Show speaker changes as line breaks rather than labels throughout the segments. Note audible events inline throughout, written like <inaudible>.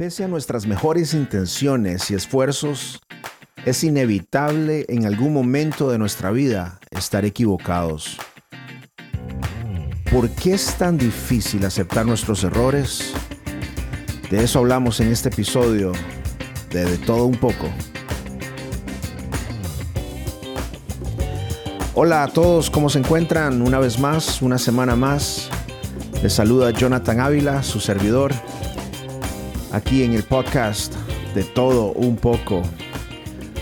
Pese a nuestras mejores intenciones y esfuerzos, es inevitable en algún momento de nuestra vida estar equivocados. ¿Por qué es tan difícil aceptar nuestros errores? De eso hablamos en este episodio de De todo un poco. Hola a todos, ¿cómo se encuentran? Una vez más, una semana más. Les saluda Jonathan Ávila, su servidor aquí en el podcast de todo un poco.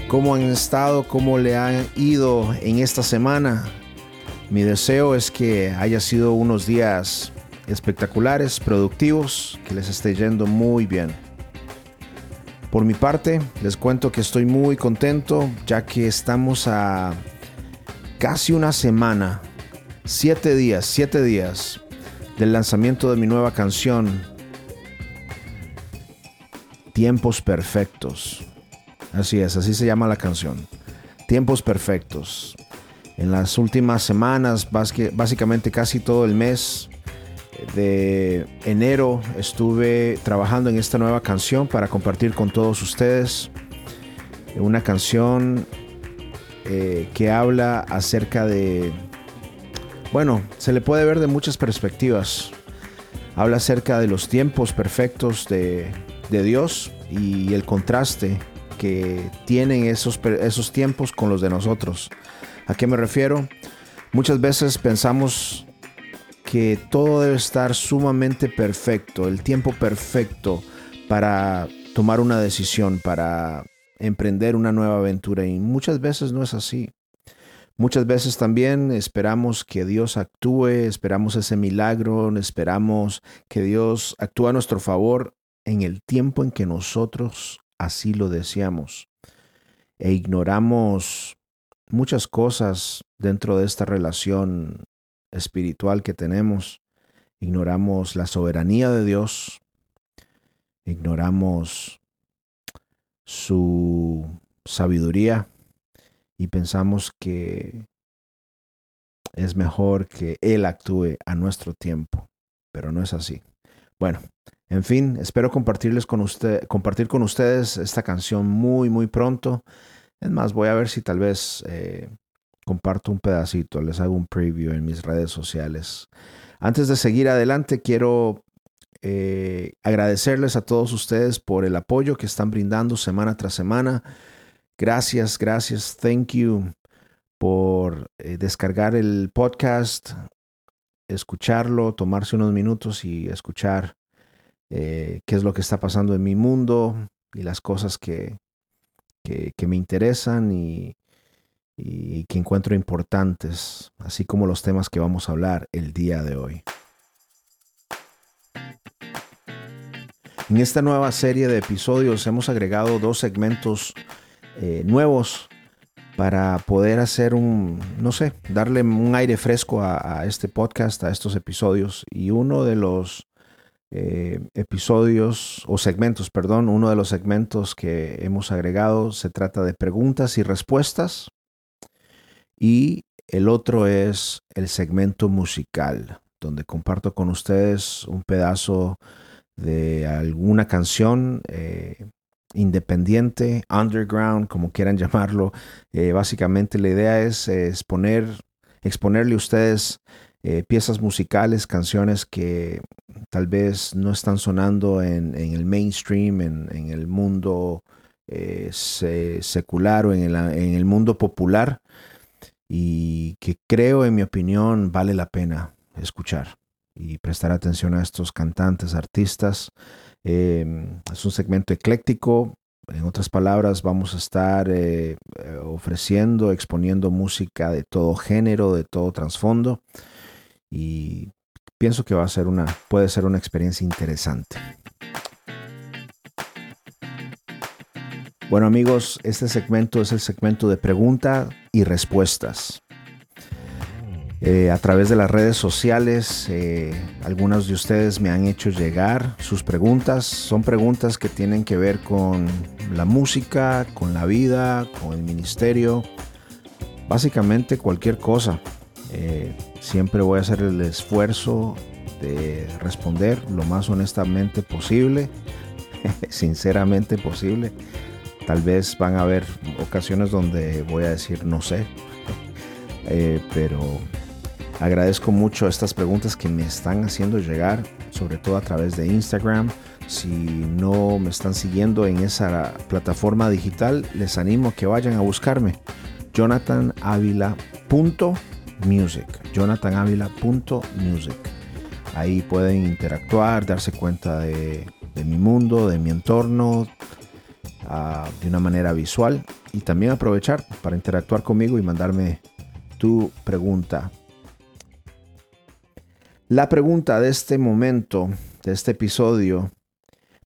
¿Cómo han estado? ¿Cómo le han ido en esta semana? Mi deseo es que haya sido unos días espectaculares, productivos, que les esté yendo muy bien. Por mi parte, les cuento que estoy muy contento ya que estamos a casi una semana, siete días, siete días del lanzamiento de mi nueva canción Tiempos Perfectos. Así es, así se llama la canción. Tiempos Perfectos. En las últimas semanas, básicamente casi todo el mes de enero, estuve trabajando en esta nueva canción para compartir con todos ustedes. Una canción eh, que habla acerca de... Bueno, se le puede ver de muchas perspectivas. Habla acerca de los tiempos perfectos de, de Dios y el contraste que tienen esos, esos tiempos con los de nosotros. ¿A qué me refiero? Muchas veces pensamos que todo debe estar sumamente perfecto, el tiempo perfecto para tomar una decisión, para emprender una nueva aventura y muchas veces no es así. Muchas veces también esperamos que Dios actúe, esperamos ese milagro, esperamos que Dios actúe a nuestro favor en el tiempo en que nosotros así lo deseamos e ignoramos muchas cosas dentro de esta relación espiritual que tenemos. Ignoramos la soberanía de Dios, ignoramos su sabiduría y pensamos que es mejor que Él actúe a nuestro tiempo, pero no es así. Bueno, en fin, espero compartirles con usted, compartir con ustedes esta canción muy, muy pronto. Es más, voy a ver si tal vez eh, comparto un pedacito, les hago un preview en mis redes sociales. Antes de seguir adelante, quiero eh, agradecerles a todos ustedes por el apoyo que están brindando semana tras semana. Gracias, gracias, thank you por eh, descargar el podcast, escucharlo, tomarse unos minutos y escuchar eh, qué es lo que está pasando en mi mundo y las cosas que, que, me interesan y, y que encuentro importantes, así como los temas que vamos a hablar el día de hoy. En esta nueva serie de episodios hemos agregado dos segmentos eh, nuevos para poder hacer un, no sé, darle un aire fresco a, este podcast, a estos episodios. Y uno de los eh, episodios o segmentos, perdón, uno de los segmentos que hemos agregado se trata de preguntas y respuestas y el otro es el segmento musical, donde comparto con ustedes un pedazo de alguna canción eh, independiente, underground, como quieran <laughs> llamarlo. Eh, básicamente la idea es, exponer, exponerle a ustedes eh, piezas musicales, canciones que tal vez no están sonando en, el mainstream, en, el mundo eh, secular o en el mundo popular y que creo, en mi opinión, vale la pena escuchar y prestar atención a estos cantantes, artistas. Em, es un segmento ecléctico. En otras palabras, vamos a estar eh, ofreciendo, exponiendo música de todo género, de todo trasfondo y pienso que va a ser una, puede ser una experiencia interesante. Bueno amigos, este segmento es el segmento de preguntas y respuestas. Eh, a través de las redes sociales, eh, algunos de ustedes me han hecho llegar sus preguntas. Son preguntas que tienen que ver con la música, con la vida, con el ministerio, básicamente cualquier cosa. Eh, siempre voy a hacer el esfuerzo de responder lo más honestamente posible. <laughs> sinceramente posible. Tal vez van a haber ocasiones donde voy a decir no sé, <laughs> eh, pero agradezco mucho estas preguntas que me están haciendo llegar, sobre todo a través de Instagram. Si no me están siguiendo en esa plataforma digital, les animo a que vayan a buscarme. jonathanavila.music. jonathanavila.music. Ahí pueden interactuar, darse cuenta de, mi mundo, de mi entorno, ah, de una manera visual y también aprovechar para interactuar conmigo y mandarme tu pregunta. La pregunta de este momento, de este episodio,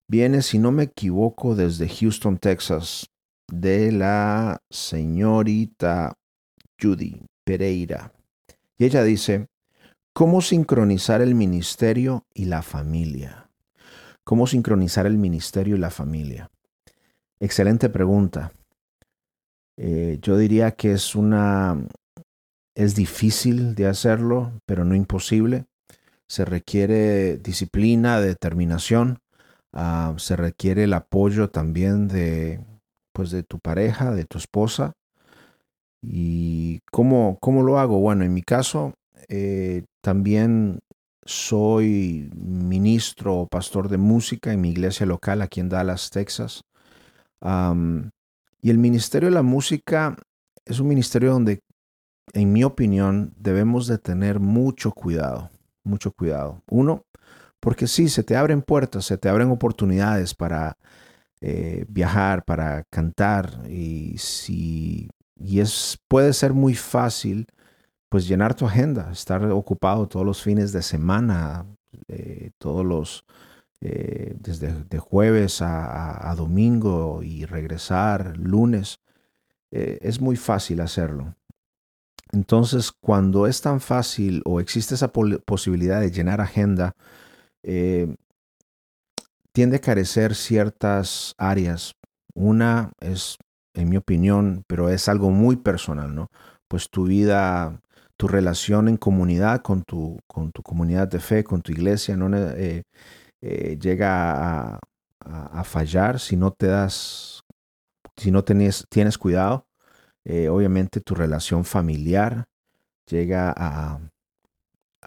viene, si no me equivoco, desde Houston, Texas, de la señorita Judy Pereira. Y ella dice, ¿cómo sincronizar el ministerio y la familia? ¿Cómo sincronizar el ministerio y la familia? Excelente pregunta. Eh, yo diría que es una, es difícil de hacerlo, pero no imposible. Se requiere disciplina, determinación. Ah, se requiere el apoyo también de, pues, de tu pareja, de tu esposa. ¿Y cómo, cómo lo hago? Bueno, en mi caso, eh, también soy ministro o pastor de música en mi iglesia local aquí en Dallas, Texas. y el ministerio de la música es un ministerio donde en mi opinión, debemos de tener mucho cuidado, mucho cuidado. Uno, porque sí, se te abren puertas, se te abren oportunidades para eh, viajar, para cantar y si y es puede ser muy fácil pues llenar tu agenda, estar ocupado todos los fines de semana, eh, todos los eh, desde de jueves a, domingo y regresar lunes. es muy fácil hacerlo. Entonces, cuando es tan fácil o existe esa posibilidad de llenar agenda, eh, tiende a carecer ciertas áreas. Una es, en mi opinión, pero es algo muy personal, ¿no? Pues tu vida, tu relación en comunidad con tu, con tu comunidad de fe, con tu iglesia, no eh, eh, llega a, fallar si no te das, si no tienes, tienes cuidado. Eh, obviamente tu relación familiar llega a,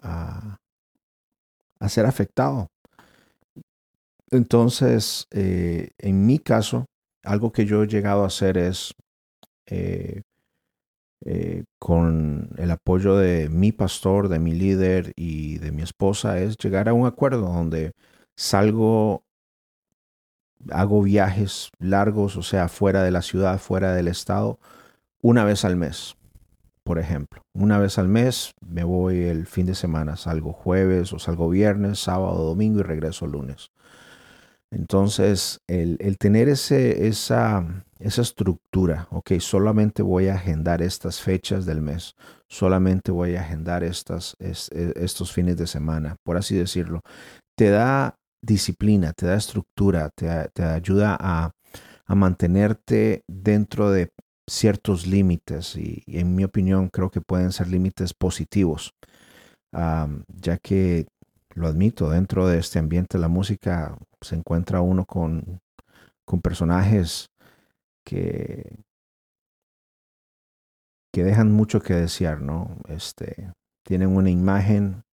a, ser afectado. Entonces, eh, en mi caso, algo que yo he llegado a hacer es, eh, con el apoyo de mi pastor, de mi líder y de mi esposa, es llegar a un acuerdo donde salgo, hago viajes largos, o sea, fuera de la ciudad, fuera del estado, una vez al mes, por ejemplo. Una vez al mes me voy el fin de semana, salgo jueves o salgo viernes, sábado, domingo y regreso lunes. Entonces, el, tener ese, esa, esa estructura, ok, solamente voy a agendar estas fechas del mes, solamente voy a agendar estas, e, estos fines de semana, por así decirlo, te da disciplina, te da estructura, te, ayuda a, a mantenerte dentro de ciertos límites y, en mi opinión creo que pueden ser límites positivos, ya que lo admito, dentro de este ambiente de la música se encuentra uno con, con personajes que, que dejan mucho que desear, ¿no? Este, tienen una imagen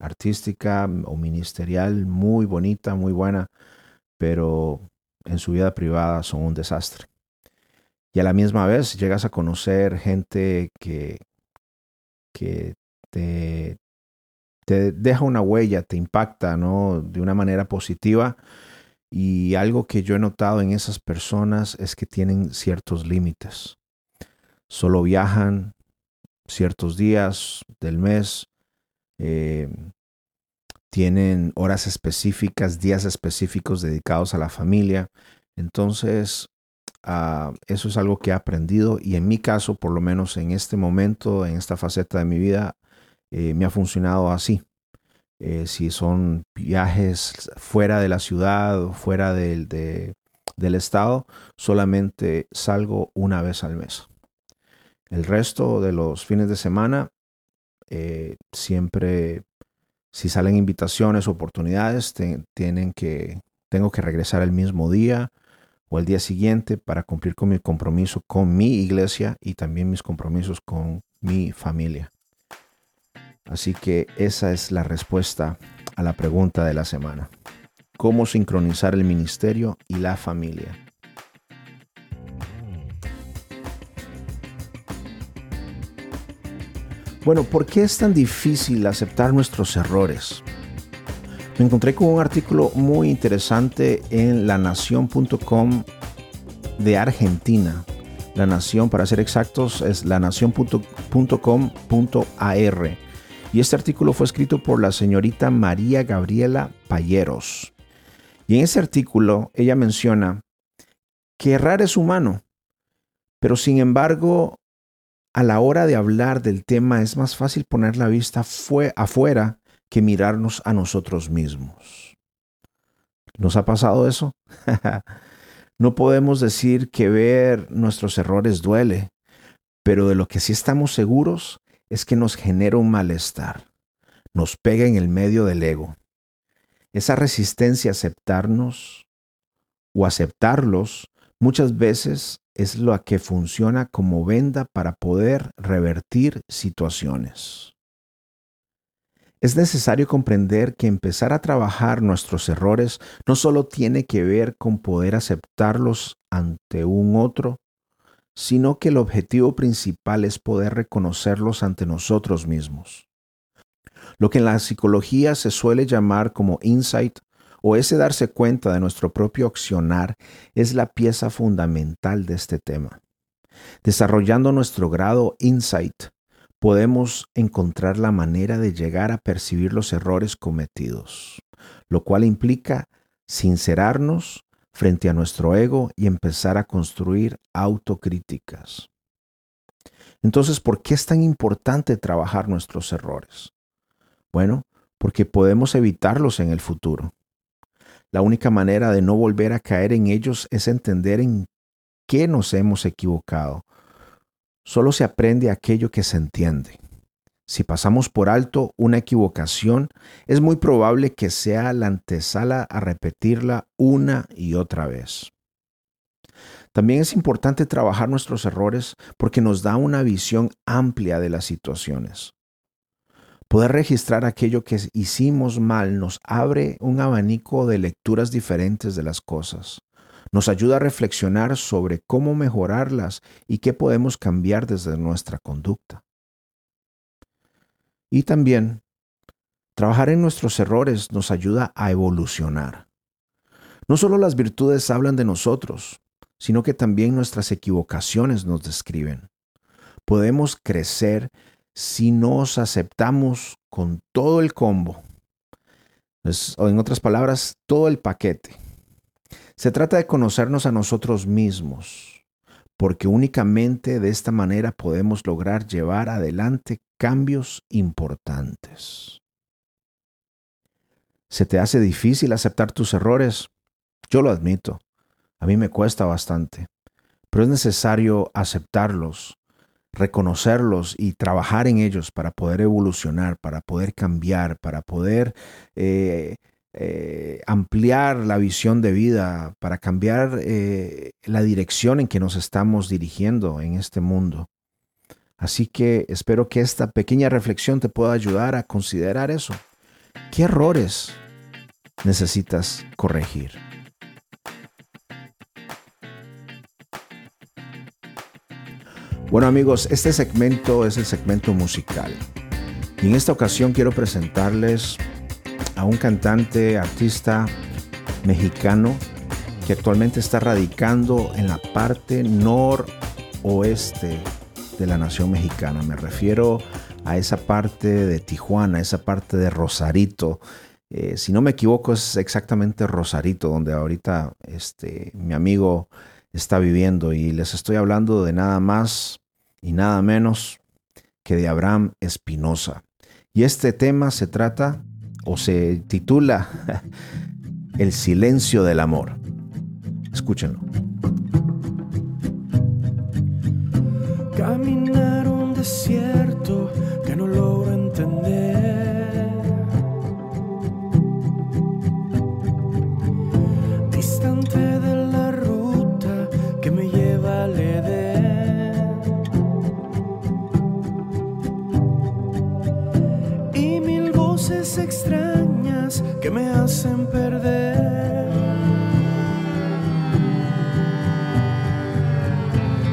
artística o ministerial muy bonita, muy buena, pero en su vida privada son un desastre. Y a la misma vez llegas a conocer gente que, que te, te deja una huella, te impacta, ¿no? De una manera positiva. Y algo que yo he notado en esas personas es que tienen ciertos límites. Solo viajan ciertos días del mes, eh, tienen horas específicas, días específicos dedicados a la familia. Entonces, Ah, eso es algo que he aprendido y en mi caso, por lo menos en este momento, en esta faceta de mi vida, eh, me ha funcionado así. Eh, si son viajes fuera de la ciudad, fuera del, del estado, solamente salgo una vez al mes. El resto de los fines de semana, eh, siempre, si salen invitaciones, oportunidades, tienen que tengo que regresar el mismo día o el día siguiente para cumplir con mi compromiso con mi iglesia y también mis compromisos con mi familia. Así que esa es la respuesta a la pregunta de la semana. ¿Cómo sincronizar el ministerio y la familia? Bueno, ¿por qué es tan difícil aceptar nuestros errores? Me encontré con un artículo muy interesante en lanación.com de Argentina. La Nación, para ser exactos, es lanación.com.ar. Y este artículo fue escrito por la señorita María Gabriela Payeros. Y en ese artículo ella menciona que errar es humano, pero sin embargo, a la hora de hablar del tema es más fácil poner la vista fue afuera que mirarnos a nosotros mismos. ¿Nos ha pasado eso? <laughs> no podemos decir que ver nuestros errores duele, pero de lo que sí estamos seguros es que nos genera un malestar, nos pega en el medio del ego. Esa resistencia a aceptarnos o aceptarlos muchas veces es lo que funciona como venda para poder revertir situaciones. Es necesario comprender que empezar a trabajar nuestros errores no solo tiene que ver con poder aceptarlos ante un otro, sino que el objetivo principal es poder reconocerlos ante nosotros mismos. Lo que en la psicología se suele llamar como insight o ese darse cuenta de nuestro propio accionar es la pieza fundamental de este tema. Desarrollando nuestro grado insight, podemos encontrar la manera de llegar a percibir los errores cometidos, lo cual implica sincerarnos frente a nuestro ego y empezar a construir autocríticas. Entonces, ¿por qué es tan importante trabajar nuestros errores? Bueno, porque podemos evitarlos en el futuro. La única manera de no volver a caer en ellos es entender en qué nos hemos equivocado Solo se aprende aquello que se entiende. Si pasamos por alto una equivocación, es muy probable que sea la antesala a repetirla una y otra vez. También es importante trabajar nuestros errores porque nos da una visión amplia de las situaciones. Poder registrar aquello que hicimos mal nos abre un abanico de lecturas diferentes de las cosas. Nos ayuda a reflexionar sobre cómo mejorarlas y qué podemos cambiar desde nuestra conducta. Y también, trabajar en nuestros errores nos ayuda a evolucionar. No solo las virtudes hablan de nosotros, sino que también nuestras equivocaciones nos describen. Podemos crecer si nos aceptamos con todo el combo, o en otras palabras, todo el paquete. Se trata de conocernos a nosotros mismos, porque únicamente de esta manera podemos lograr llevar adelante cambios importantes. ¿Se te hace difícil aceptar tus errores? Yo lo admito. A mí me cuesta bastante. Pero es necesario aceptarlos, reconocerlos y trabajar en ellos para poder evolucionar, para poder cambiar, para poder eh, eh, ampliar la visión de vida, para cambiar eh, la dirección en que nos estamos dirigiendo en este mundo. Así que espero que esta pequeña reflexión te pueda ayudar a considerar eso. ¿Qué errores necesitas corregir? Bueno amigos, este segmento es el segmento musical. Y en esta ocasión quiero presentarles a un cantante, artista mexicano que actualmente está radicando en la parte noroeste de la nación mexicana. Me refiero a esa parte de Tijuana, esa parte de Rosarito. Eh, si no me equivoco, es exactamente Rosarito, donde ahorita este, mi amigo está viviendo. Y les estoy hablando de nada más y nada menos que de Abraham Espinosa. Y este tema se trata o se titula <laughs> El silencio del amor. Escúchenlo.
Hacen perder.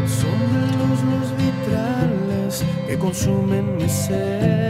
Son de luz los vitrales que consumen mi ser.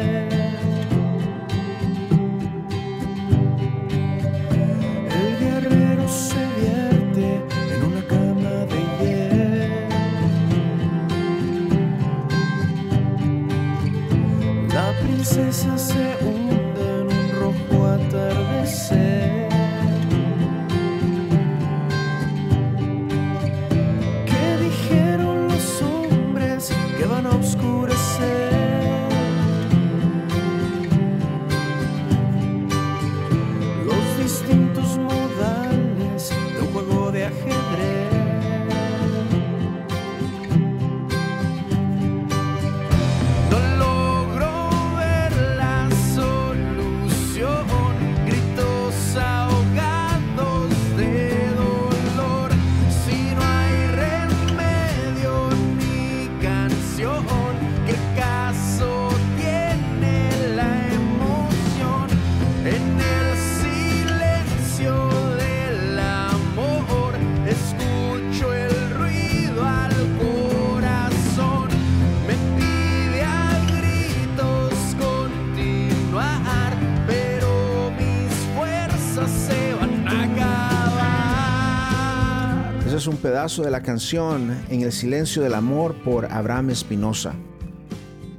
Un
pedazo de la canción En el silencio del amor por Abraham Espinosa.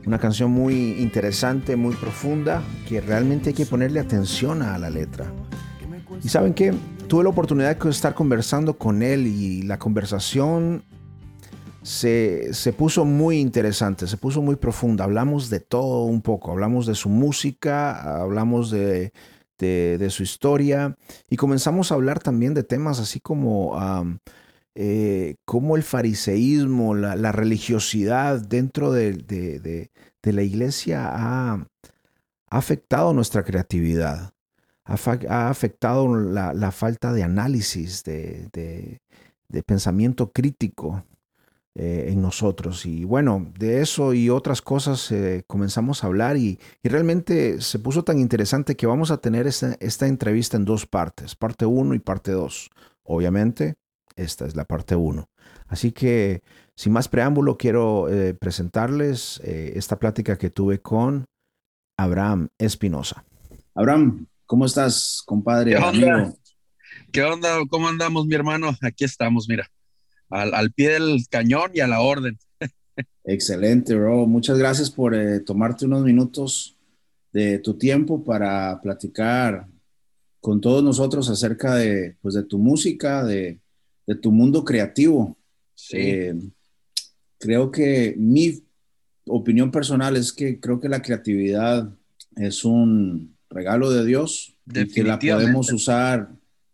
Una canción muy interesante, muy profunda, que realmente hay que ponerle atención a la letra. Y saben qué, tuve la oportunidad de estar conversando con él y la conversación se, se puso muy interesante, se puso muy profunda. Hablamos de todo un poco, hablamos de su música, hablamos de, de, su historia y comenzamos a hablar también de temas así como... eh, cómo el fariseísmo, la, religiosidad dentro de, la iglesia ha, afectado nuestra creatividad, ha, afectado la, falta de análisis, de, pensamiento crítico eh, en nosotros. Y bueno, de eso y otras cosas eh, comenzamos a hablar y, y realmente se puso tan interesante que vamos a tener esta, esta entrevista en dos partes, parte 1 y parte 2. Obviamente, esta es la parte 1. Así que, sin más preámbulo, quiero eh, presentarles eh, esta plática que tuve con Abraham Espinosa.
Abraham, ¿cómo estás, compadre?
¿Qué onda?
amigo?
¿Qué onda? ¿Cómo andamos, mi hermano? Aquí estamos, mira, al, al pie del cañón y a la orden.
Excelente, bro. Muchas gracias por eh, tomarte unos minutos de tu tiempo para platicar con todos nosotros acerca de, pues, de tu música, de, de tu mundo creativo.
Sí,
Eh, creo que mi opinión personal es que creo que la creatividad es un regalo de Dios y que la podemos usar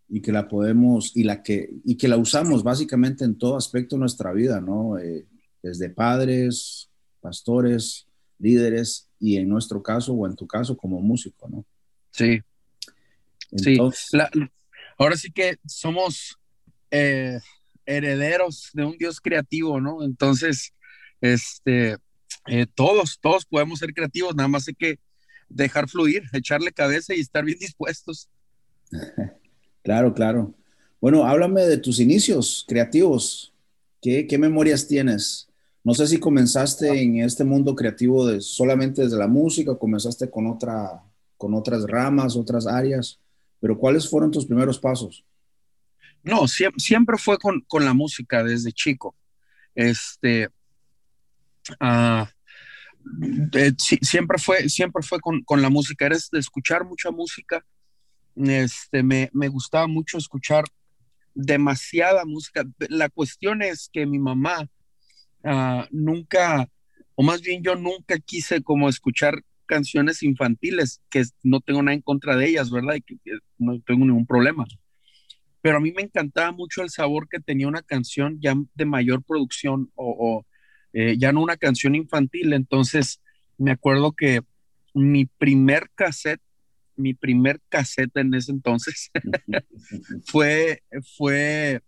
y que la podemos y la que y que la usamos básicamente en todo aspecto de nuestra vida, ¿no? Eh, desde padres, pastores, líderes y en nuestro caso o en tu caso como músico, ¿no?
sí. Sí. La- ahora sí que somos eh, herederos de un Dios creativo, ¿no? Entonces, este, eh, todos, todos podemos ser creativos, nada más hay que dejar fluir, echarle cabeza y estar bien dispuestos. <laughs>
Claro, claro. Bueno, háblame de tus inicios creativos. ¿Qué, qué memorias tienes? No sé si comenzaste en este mundo creativo de, solamente desde la música o comenzaste con, otra, con otras ramas, otras áreas, pero ¿cuáles fueron tus primeros pasos?
No, siempre, siempre fue con, con la música desde chico. Este, ah, siempre fue, siempre fue con, con la música. Eres de escuchar mucha música. Este, me, me gustaba mucho escuchar demasiada música. La cuestión es que mi mamá ah, nunca, o más bien yo nunca quise como escuchar canciones infantiles, que no tengo nada en contra de ellas, ¿verdad? Y que no tengo ningún problema pero a mí me encantaba mucho el sabor que tenía una canción ya de mayor producción o, o, eh, ya no una canción infantil. Entonces, me acuerdo que mi primer cassette, mi primer cassette en ese entonces <laughs> fue, fue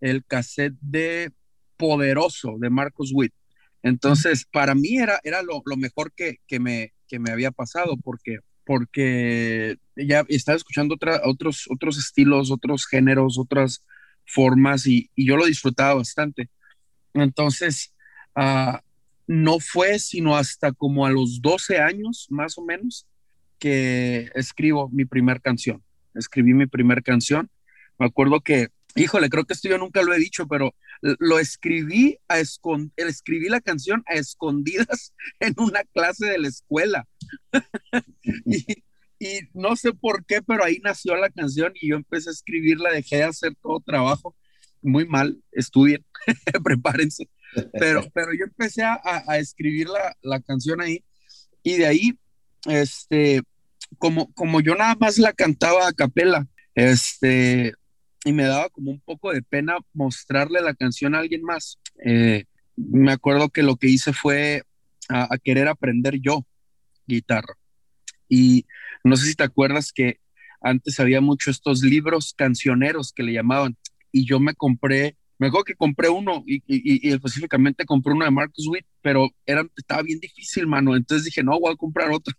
el cassette de Poderoso de Marcos Witt. Entonces, para mí era, era lo, lo mejor que, que, me, que me había pasado porque porque ya estaba escuchando otros, otros estilos, otros géneros, otras formas y, yo lo disfrutaba bastante. Entonces, uh, no fue sino hasta como a los 12 años, más o menos, que escribo mi primer canción. Escribí mi primer canción. Me acuerdo que, híjole, creo que esto yo nunca lo he dicho, pero lo escribí a escribí la canción a escondidas <laughs> en una clase de la escuela. <laughs> y, y, no sé por qué, pero ahí nació la canción y yo empecé a escribirla, dejé de hacer todo trabajo. Muy mal, estudien, <laughs> prepárense. Pero, pero yo empecé a, a escribir la, la, canción ahí y de ahí, este, como, como yo nada más la cantaba a capela, este, y me daba como un poco de pena mostrarle la canción a alguien más. Eh, me acuerdo que lo que hice fue a, querer aprender yo guitarra. Y no sé si te acuerdas que antes había mucho estos libros cancioneros que le llamaban, y yo me compré me acuerdo que compré uno y, y, específicamente compré uno de Marcus Witt, pero era, estaba bien difícil, mano. Entonces dije, no, voy a comprar otro.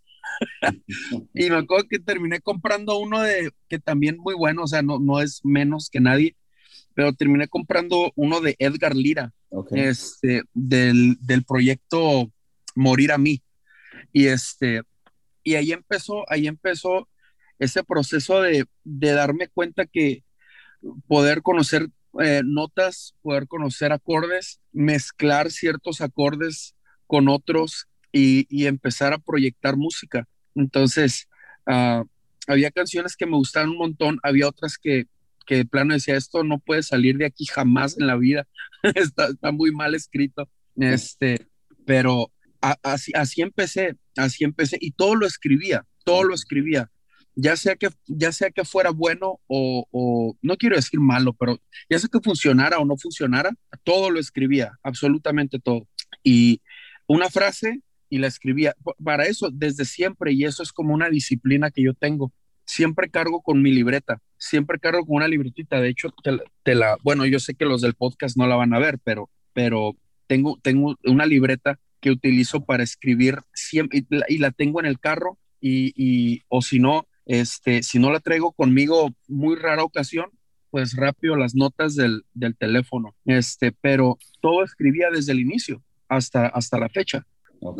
Y me acuerdo que terminé comprando uno de, que también muy bueno, o sea, no, no es menos que nadie, pero terminé comprando uno de Edgar Lira, este, del, del proyecto Morir a mí. Y este, y ahí empezó, ahí empezó ese proceso de, de darme cuenta que poder conocer eh, notas, poder conocer acordes, mezclar ciertos acordes con otros y, empezar a proyectar música. Entonces, uh, había canciones que me gustaban un montón, había otras que, que de plano decía, esto no puede salir de aquí jamás en la vida, <laughs> está, está, muy mal escrito, este, pero así, así empecé, así empecé y todo lo escribía, todo lo escribía ya sea que, ya sea que fuera bueno o, no quiero decir malo, pero ya sea que funcionara o no funcionara, todo lo escribía, absolutamente todo. Y una frase y la escribía. Para eso, desde siempre, y eso es como una disciplina que yo tengo, siempre cargo con mi libreta, siempre cargo con una libretita. De hecho, te, la, bueno, yo sé que los del podcast no la van a ver, pero, pero tengo, tengo una libreta que utilizo para escribir siempre y la, y la tengo en el carro y, y o si no, este, si no la traigo conmigo, muy rara ocasión, pues rápido las notas del, del teléfono. Este, pero todo escribía desde el inicio hasta, hasta la fecha.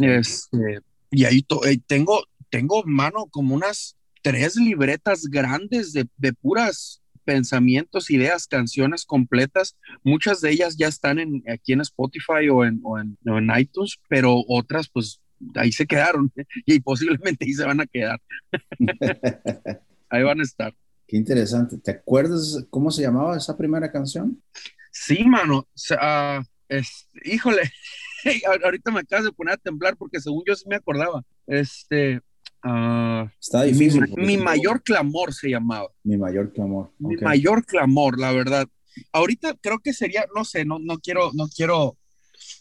Este, y ahí tengo, tengo, mano, como unas tres libretas grandes de, de puras pensamientos, ideas, canciones completas. Muchas de ellas ya están en, aquí en Spotify o en, o en, o en iTunes, pero otras pues ahí se quedaron <laughs> y posiblemente ahí se van a quedar. <laughs> ahí van a estar.
Qué interesante. ¿Te acuerdas cómo se llamaba esa primera canción?
Sí, mano. Uh, es, híjole, <laughs> ahorita me acabas de poner a temblar porque según yo sí me acordaba. Este. Uh,
Está difícil.
Mi, mayor clamor se llamaba.
Mi mayor clamor.
Mi mayor clamor, la verdad. Ahorita creo que sería, no sé, no, no quiero, no quiero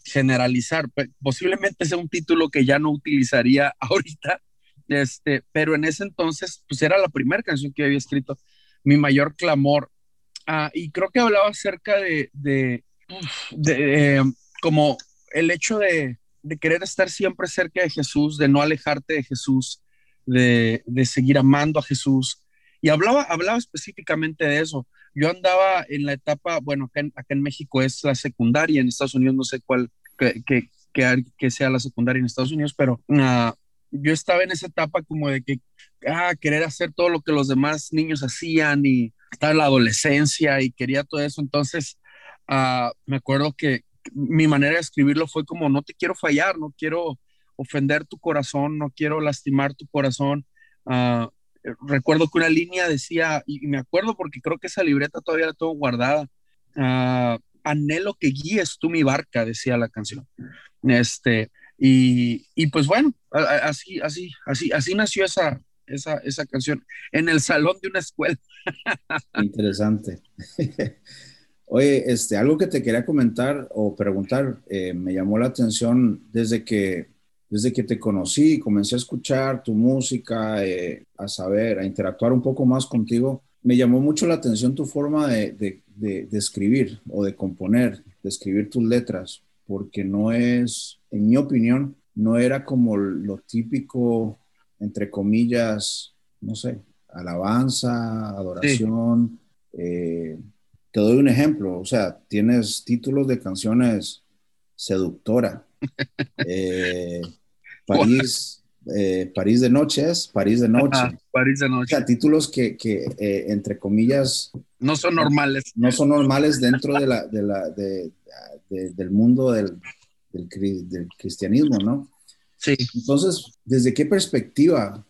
generalizar, posiblemente sea un título que ya no utilizaría <laughs> ahorita, este, pero en ese entonces, pues era la primera canción que había escrito, mi mayor clamor, ah, y creo que hablaba acerca de, de, de, como el hecho de, de, querer estar siempre cerca de Jesús, de no alejarte de Jesús, de, de seguir amando a Jesús, y hablaba, hablaba específicamente de eso. Yo andaba en la etapa, bueno, acá en, acá en México es la secundaria, en Estados Unidos no sé cuál, que, que, que, sea la secundaria en Estados Unidos, pero uh, yo estaba en esa etapa como de que, ah, querer hacer todo lo que los demás niños hacían y estaba en la adolescencia y quería todo eso. Entonces, uh, me acuerdo que mi manera de escribirlo fue como, no te quiero fallar, no quiero ofender tu corazón, no quiero lastimar tu corazón. Uh, recuerdo que una línea decía, y me acuerdo porque creo que esa libreta todavía la tengo guardada, anhelo que guíes tú mi barca, decía la canción. Este, y, y pues bueno, así, así, así, así nació esa, esa, esa canción en el salón de una escuela.
Interesante. <laughs> Oye, este, algo que te quería comentar o preguntar, eh, me llamó la atención desde que, desde que te conocí, comencé a escuchar tu música, eh, a saber, a interactuar un poco más contigo. Me llamó mucho la atención tu forma de, de, escribir o de componer, de escribir tus letras, porque no es, en mi opinión, no era como lo típico entre comillas, no sé, alabanza, adoración. Eh, te doy un ejemplo, o sea, tienes títulos de canciones seductora. <laughs> Eh, <laughs> París, eh, París de noche es París de noche.
París de
O
noche.
sea, títulos que, que, eh, entre comillas,
No son normales.
no son normales dentro de la, de la, de- de- del mundo del, del cri- del cristianismo, ¿no?
Sí.
Entonces, ¿desde qué perspectiva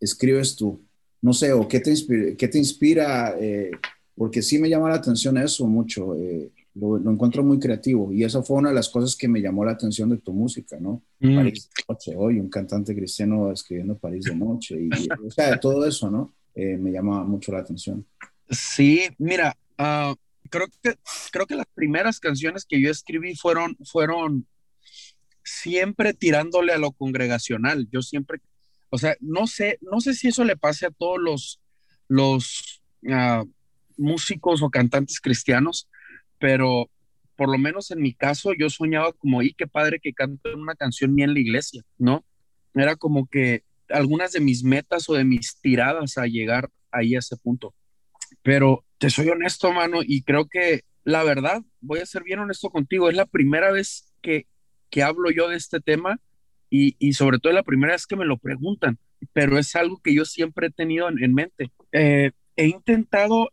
escribes tú? No sé, o qué te inspira, qué te inspira eh, porque sí me llama la atención eso mucho, eh, lo, lo encuentro muy creativo y esa fue una de las cosas que me llamó la atención de tu música, ¿no?
Mm.
París de noche, hoy un cantante cristiano escribiendo París de noche, y, o sea, todo eso, ¿no? Eh, me llama mucho la atención.
Sí, mira, ah, creo que creo que las primeras canciones que yo escribí fueron fueron siempre tirándole a lo congregacional. Yo siempre, o sea, no sé, no sé si eso le pase a todos los los ah, músicos o cantantes cristianos, pero por lo menos en mi caso yo soñaba como, y qué padre que canten una canción mía en la iglesia, ¿no? Era como que algunas de mis metas o de mis tiradas a llegar ahí a ese punto. Pero te soy honesto, mano, y creo que la verdad, voy a ser bien honesto contigo, es la primera vez que, que hablo yo de este tema y, y sobre todo la primera vez que me lo preguntan, pero es algo que yo siempre he tenido en, en mente. Eh, he intentado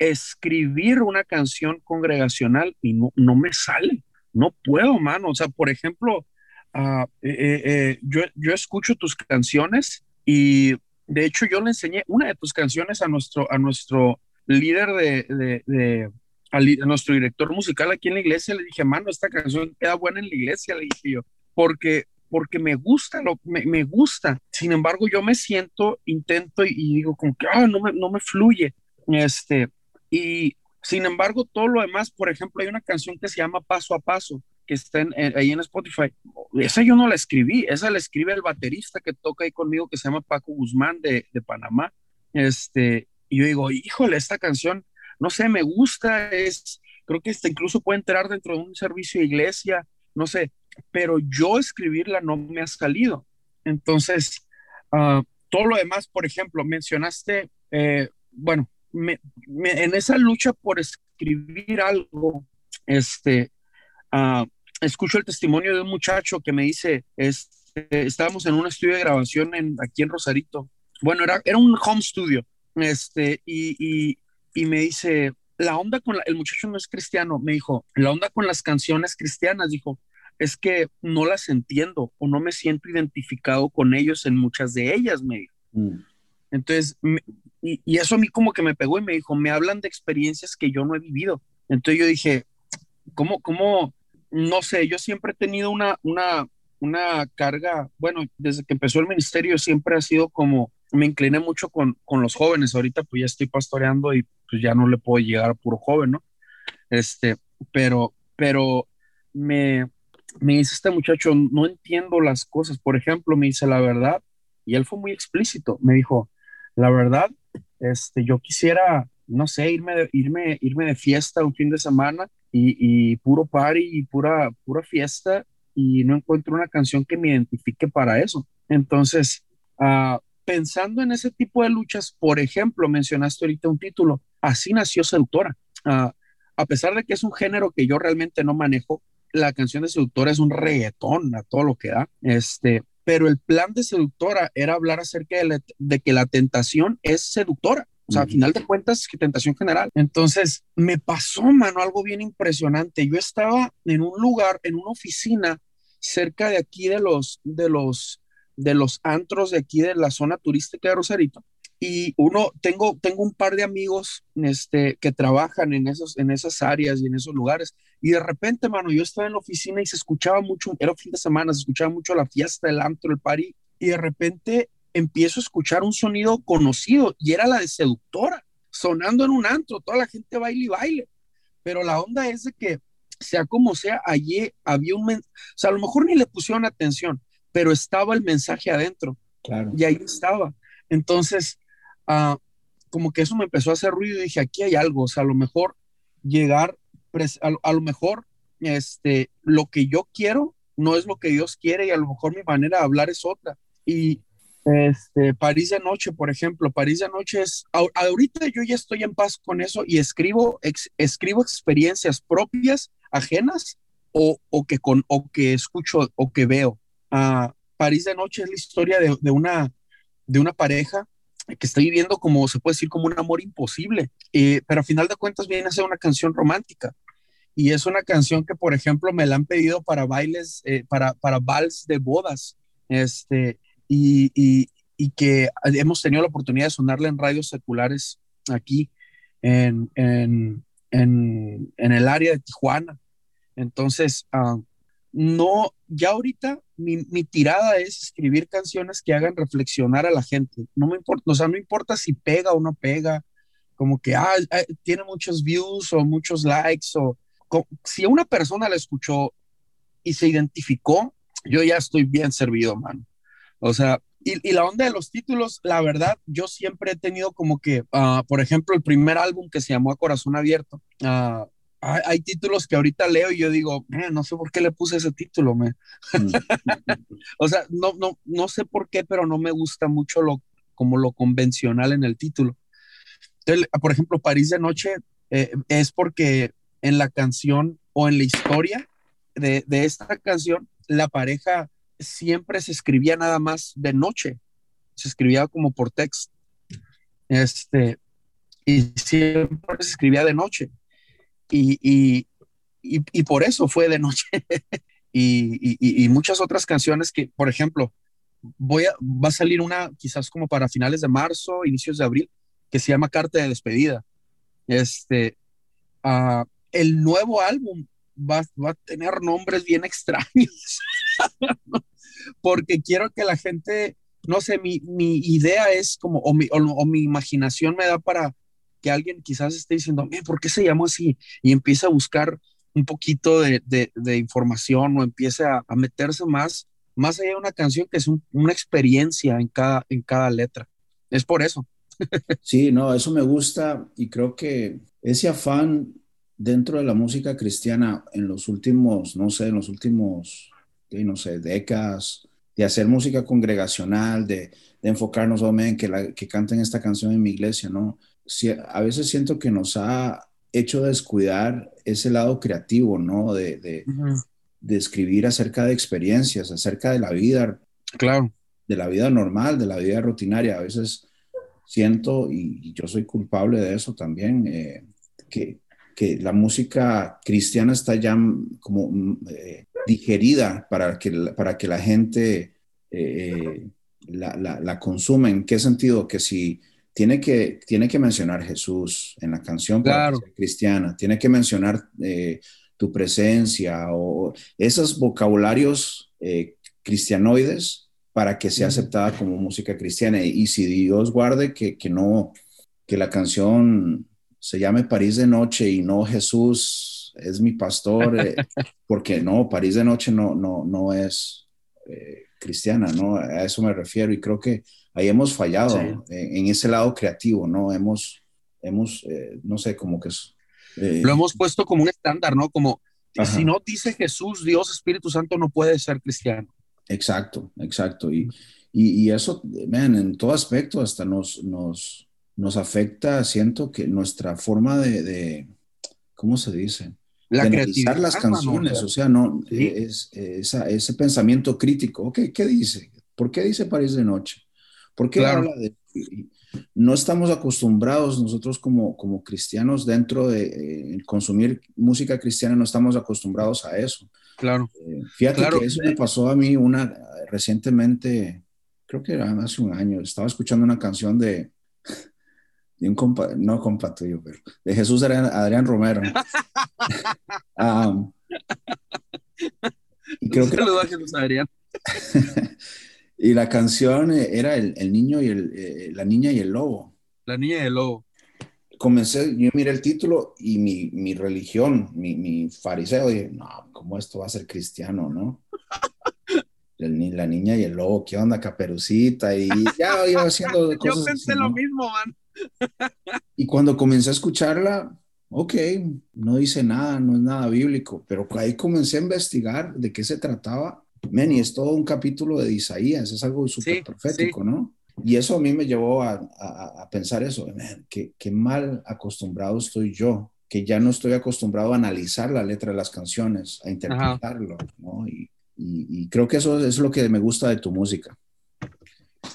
escribir una canción congregacional y no, no me sale, no puedo, mano. O sea, por ejemplo, ah, eh, eh, eh, yo, yo escucho tus canciones y de hecho yo le enseñé una de tus canciones a nuestro, a nuestro líder de, de, a nuestro director musical aquí en la iglesia, le dije, mano, esta canción queda buena en la iglesia, le dije yo, porque, porque me gusta, lo, me, me gusta. Sin embargo, yo me siento, intento y, y digo como que, ah, no me, no me fluye. Este, y sin embargo, todo lo demás, por ejemplo, hay una canción que se llama Paso a Paso, que está en- en- ahí en Spotify. Esa yo no la escribí, esa la escribe el baterista que toca ahí conmigo, que se llama Paco Guzmán de, de Panamá. Este, y yo digo, híjole, esta canción, no sé, me gusta, es, creo que esta incluso puede entrar dentro de un servicio de iglesia, no sé, pero yo escribirla no me ha salido. Entonces, ah, todo lo demás, por ejemplo, mencionaste, eh, bueno, me- me- en esa lucha por escribir algo, este, ah, escucho el testimonio de un muchacho que me dice, este, estábamos en un estudio de grabación en, aquí en Rosarito. Bueno, era, era un home studio. Este, y, y, y me dice, la onda con la- el muchacho no es cristiano, me dijo, la onda con las canciones cristianas, dijo, es que no las entiendo o no me siento identificado con ellos en muchas de ellas, me dijo.
Mm.
Entonces, y eso a mí como que me pegó y me dijo, me hablan de experiencias que yo no he vivido. Entonces yo dije, ¿cómo, cómo? No sé, yo siempre he tenido una, una, una carga, bueno, desde que empezó el ministerio siempre ha sido como, me incliné mucho con, con los jóvenes, ahorita pues ya estoy pastoreando y pues ya no le puedo llegar a puro joven, ¿no? Este, pero, pero me, me dice este muchacho, no entiendo las cosas, por ejemplo, me dice la verdad, y él fue muy explícito, me dijo, la verdad, este, yo quisiera, no sé, irme de, irme, irme de fiesta un fin de semana y, puro party y pura, pura fiesta y no encuentro una canción que me identifique para eso. Entonces, ah, pensando en ese tipo de luchas, por ejemplo, mencionaste ahorita un título, así nació Seductora. Ah, a pesar de que es un género que yo realmente no manejo, la canción de Seductora es un reggaetón a todo lo que da. Este, pero el plan de Seductora era hablar acerca de, la- de que la tentación es seductora. O sea, al final de cuentas, que tentación general. Entonces, me pasó, mano, algo bien impresionante. Yo estaba en un lugar, en una oficina cerca de aquí de los, de los, de los antros de aquí de la zona turística de Rosarito. Y uno, tengo, tengo un par de amigos este, que trabajan en, esos, en esas áreas y en esos lugares. Y de repente, mano, yo estaba en la oficina y se escuchaba mucho, era fin de semana, se escuchaba mucho la fiesta, el antro, el party. Y de repente empiezo a escuchar un sonido conocido y era la de seductora, sonando en un antro, toda la gente baile y baile. Pero la onda es de que, sea como sea, allí había un, men- o sea, a lo mejor ni le pusieron atención, pero estaba el mensaje adentro
Claro.
y ahí estaba. Entonces, ah, como que eso me empezó a hacer ruido y dije, aquí hay algo, o sea, a lo mejor llegar, a, a lo mejor este, lo que yo quiero no es lo que Dios quiere y a lo mejor mi manera de hablar es otra. Y, Este, París de Noche, por ejemplo, París de Noche es, ahorita yo ya estoy en paz con eso y escribo, escribo experiencias propias, ajenas, o, o, que, con, o que escucho o que veo. Uh, París de Noche es la historia de, de, una, de una pareja que está viviendo como, se puede decir, como un amor imposible, eh, pero a final de cuentas viene a ser una canción romántica. Y es una canción que, por ejemplo, me la han pedido para bailes, eh, para, para vals de bodas. Este, y, y, que hemos tenido la oportunidad de sonarla en radios seculares aquí en, en, en, el área de Tijuana. Entonces, uh, no, ya ahorita mi, mi, tirada es escribir canciones que hagan reflexionar a la gente. No me importa, o sea, no importa si pega o no pega, como que ah, tiene muchos views o muchos likes, o si una persona la escuchó y se identificó, yo ya estoy bien servido, mano. O sea, y, y, la onda de los títulos, la verdad, yo siempre he tenido como que, uh, por ejemplo, el primer álbum que se llamó A Corazón Abierto, uh, hay, hay, títulos que ahorita leo y yo digo, no sé por qué le puse ese título, me. Mm. <laughs> o sea, no, no, no sé por qué, pero no me gusta mucho lo, como lo convencional en el título. Entonces, por ejemplo, París de Noche eh, es porque en la canción o en la historia de, de esta canción, la pareja siempre se escribía nada más de noche, se escribía como por texto. Este, y siempre se escribía de noche. Y, y, y, por eso fue de noche. <laughs> y, muchas otras canciones que, por ejemplo, voy a, va a salir una quizás como para finales de marzo, inicios de abril, que se llama Carta de Despedida. Este, uh, el nuevo álbum va, va, a tener nombres bien extraños. <laughs> porque quiero que la gente, no sé, mi, mi idea es como, o mi, o, mi, imaginación me da para que alguien quizás esté diciendo, ¿por qué se llama así? Y empiece a buscar un poquito de, de, de información o empiece a, a, meterse más, más allá de una canción que es un, una experiencia en cada, en cada letra. Es por eso. <laughs>
sí, no, eso me gusta y creo que ese afán dentro de la música cristiana en los últimos, no sé, en los últimos no sé, décadas, de hacer música congregacional, de, de enfocarnos, oh, en que, que canten esta canción en mi iglesia, ¿no? Si, a veces siento que nos ha hecho descuidar ese lado creativo, ¿no? De, de, uh -huh. de, escribir acerca de experiencias, acerca de la vida.
Claro.
De la vida normal, de la vida rutinaria. A veces siento, y, y yo soy culpable de eso también, eh, que, que la música cristiana está ya como eh, digerida para que, para que la gente eh, la, la, la, consuma. ¿En qué sentido? Que si tiene que, tiene que mencionar Jesús en la canción
claro.
cristiana, tiene que mencionar eh, tu presencia o esos vocabularios eh, cristianoides para que sea aceptada como música cristiana. Y si Dios guarde que, que no, que la canción se llame París de Noche y no Jesús es mi pastor, eh, <laughs> porque no, París de Noche no, no, no es cristiana, ¿no? A eso me refiero y creo que ahí hemos fallado sí. en, en, ese lado creativo, ¿no? Hemos, hemos eh, no sé, como que...
Eh, Lo hemos puesto como un estándar, ¿no? Como, Ajá. si no dice Jesús, Dios, Espíritu Santo, no puede ser cristiano.
Exacto, exacto. Y, y, y eso, man, en todo aspecto hasta nos... nos nos afecta, siento que nuestra forma de, de ¿cómo se dice?
La
de analizar las canciones, mano, o sea, no, sí. es, esa, ese pensamiento crítico, ok, ¿qué dice? ¿Por qué dice París de Noche? ¿Por qué claro. habla de...? No estamos acostumbrados nosotros como, como cristianos dentro de eh, consumir música cristiana, no estamos acostumbrados a eso.
Claro.
Eh, fíjate
claro.
que eso me pasó a mí una recientemente, creo que era hace un año, estaba escuchando una canción de, de un compa, no compa tuyo, pero de Jesús Adrián, Adrián Romero. <laughs> um,
y creo que a Jesús Adrián. <laughs>
y la canción era el, el niño y el, eh, la niña y el lobo.
La niña y el lobo.
Comencé, yo miré el título y mi, mi religión, mi, mi fariseo, dije, no, ¿cómo esto va a ser cristiano, no? <laughs> la niña y el lobo, ¿qué onda, caperucita? Y ya iba haciendo <laughs> cosas.
Yo pensé así, ¿no? lo mismo, man.
Y cuando comencé a escucharla, ok, no dice nada, no es nada bíblico, pero ahí comencé a investigar de qué se trataba
Men, y es todo un capítulo de Isaías, es algo súper
Sí,
profético, ¿no? Y eso a mí me llevó a, a- a pensar eso, man, qué, qué mal acostumbrado estoy yo, que ya no estoy acostumbrado a analizar la letra de las canciones, a interpretarlo, ¿no? Y, y- y creo que eso es lo que me gusta de tu música.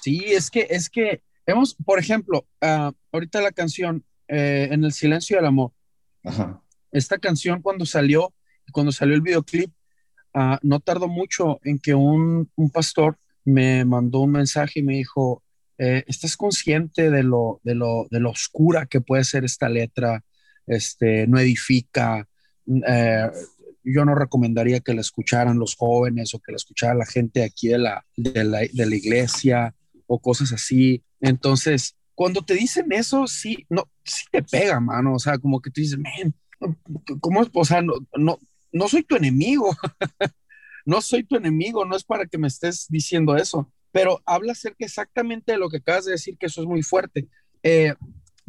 Sí, es que, es que, hemos, por ejemplo, ah, ahorita la canción eh, En el silencio del amor,
Ajá.
esta canción cuando salió, cuando salió el videoclip, ah, no tardó mucho en que un, un pastor me mandó un mensaje y me dijo, eh, ¿estás consciente de lo, de, lo, de lo oscura que puede ser esta letra? Este, no edifica. eh, yo no recomendaría que la escucharan los jóvenes o que la escuchara la gente aquí de la, de la, de la iglesia o cosas así. Entonces, cuando te dicen eso, sí, no, sí te pega, mano. O sea, como que tú dices, ¿cómo es? O sea, no, no, no soy tu enemigo. <laughs> no soy tu enemigo, no es para que me estés diciendo eso, pero habla acerca exactamente de lo que acabas de decir, que eso es muy fuerte. Eh,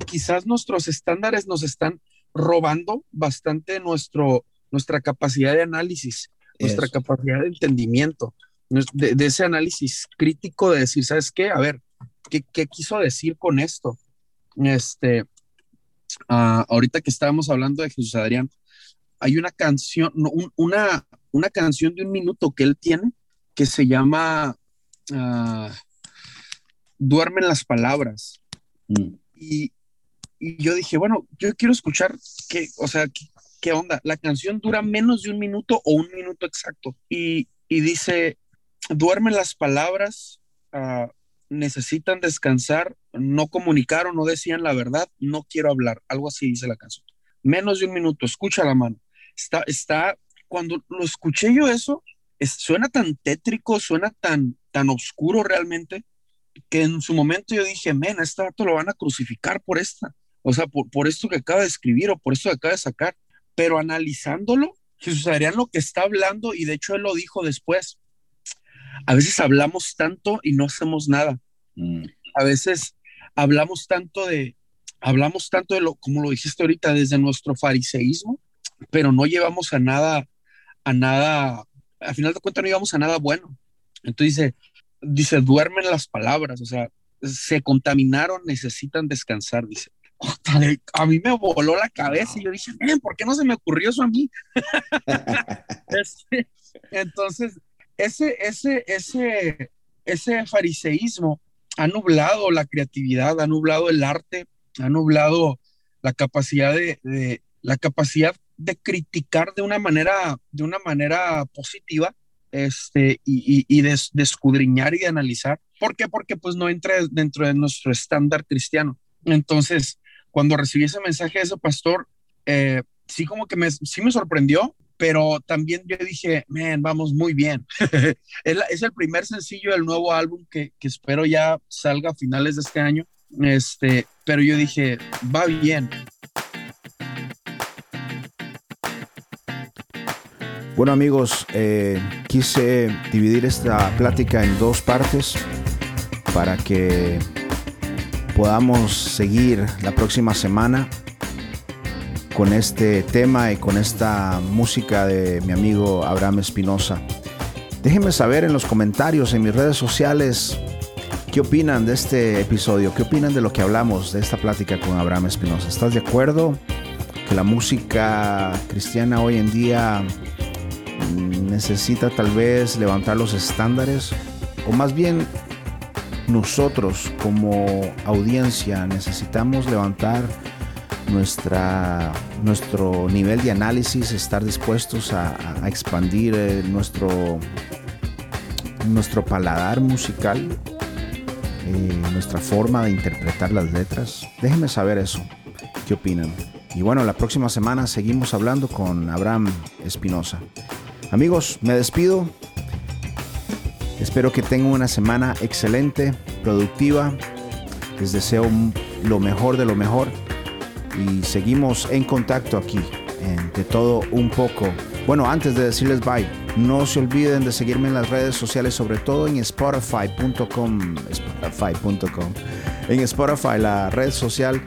quizás nuestros estándares nos están robando bastante nuestro, nuestra capacidad de análisis, nuestra capacidad de entendimiento, de, de ese análisis crítico de decir, ¿sabes qué? A ver, ¿qué, qué quiso decir con esto? Este, ah, ahorita que estábamos hablando de Jesús Adrián, hay una canción, no, un- una, una canción de un minuto que él tiene que se llama ah, Duermen las palabras.
Mm.
Y, y yo dije, bueno, yo quiero escuchar qué, o sea, qué, qué onda. La canción dura menos de un minuto o un minuto exacto. Y, y dice, duermen las palabras, ah, necesitan descansar, no comunicaron, no decían la verdad, no quiero hablar. Algo así dice la canción. Menos de un minuto, escucha la mano. Está, está, cuando lo escuché yo eso, es- suena tan tétrico, suena tan, tan oscuro realmente, que en su momento yo dije, men, a este lo van a crucificar por esta, o sea, por, por esto que acaba de escribir o por esto que acaba de sacar. Pero analizándolo, Jesús Adrián lo que está hablando, y de hecho él lo dijo después, a veces hablamos tanto y no hacemos nada.
Mm.
A veces hablamos tanto de, hablamos tanto de lo, como lo dijiste ahorita, desde nuestro fariseísmo, pero no llevamos a nada, a nada, al final de cuentas no llevamos a nada bueno. Entonces dice, dice, duermen las palabras, o sea, se contaminaron, necesitan descansar, dice. A mí me voló la cabeza y yo dije, "Men, ¿por qué no se me ocurrió eso a mí? <laughs> Este, entonces, ese, ese, ese, ese fariseísmo ha nublado la creatividad, ha nublado el arte, ha nublado la capacidad de, de- la capacidad de criticar de una manera, de una manera positiva, este, y, y- y de, escudriñar y de analizar. ¿Por qué? Porque pues no entra dentro de nuestro estándar cristiano. Entonces, cuando recibí ese mensaje de ese pastor, eh, sí como que me, sí me sorprendió, pero también yo dije, man, vamos muy bien. <laughs> es, es el primer sencillo del nuevo álbum que, que espero ya salga a finales de este año. Este, pero yo dije, va bien.
Bueno amigos, eh, quise dividir esta plática en dos partes para que podamos seguir la próxima semana con este tema y con esta música de mi amigo Abraham Espinosa. Déjenme saber en los comentarios, en mis redes sociales, qué opinan de este episodio, qué opinan de lo que hablamos, de esta plática con Abraham Espinosa. ¿Estás de acuerdo que la música cristiana hoy en día necesita tal vez levantar los estándares? O más bien nosotros como audiencia necesitamos levantar nuestra, nuestro nivel de análisis, estar dispuestos a, expandir eh, nuestro, nuestro paladar musical, eh, nuestra forma de interpretar las letras. Déjenme saber eso, qué opinan. Y bueno, la próxima semana seguimos hablando con Abraham Espinosa. Amigos, me despido. Espero que tengan una semana excelente, productiva. Les deseo lo mejor de lo mejor y seguimos en contacto aquí en De Todo Un Poco. Bueno, antes de decirles bye, no se olviden de seguirme en las redes sociales, sobre todo en spotify.com, spotify.com, en Spotify, la red social,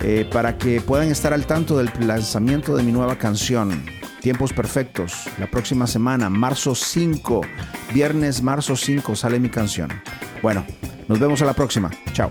eh, para que puedan estar al tanto del lanzamiento de mi nueva canción. Tiempos perfectos. La próxima semana, marzo 5, viernes marzo 5, sale mi canción. Bueno, nos vemos a la próxima. Chao.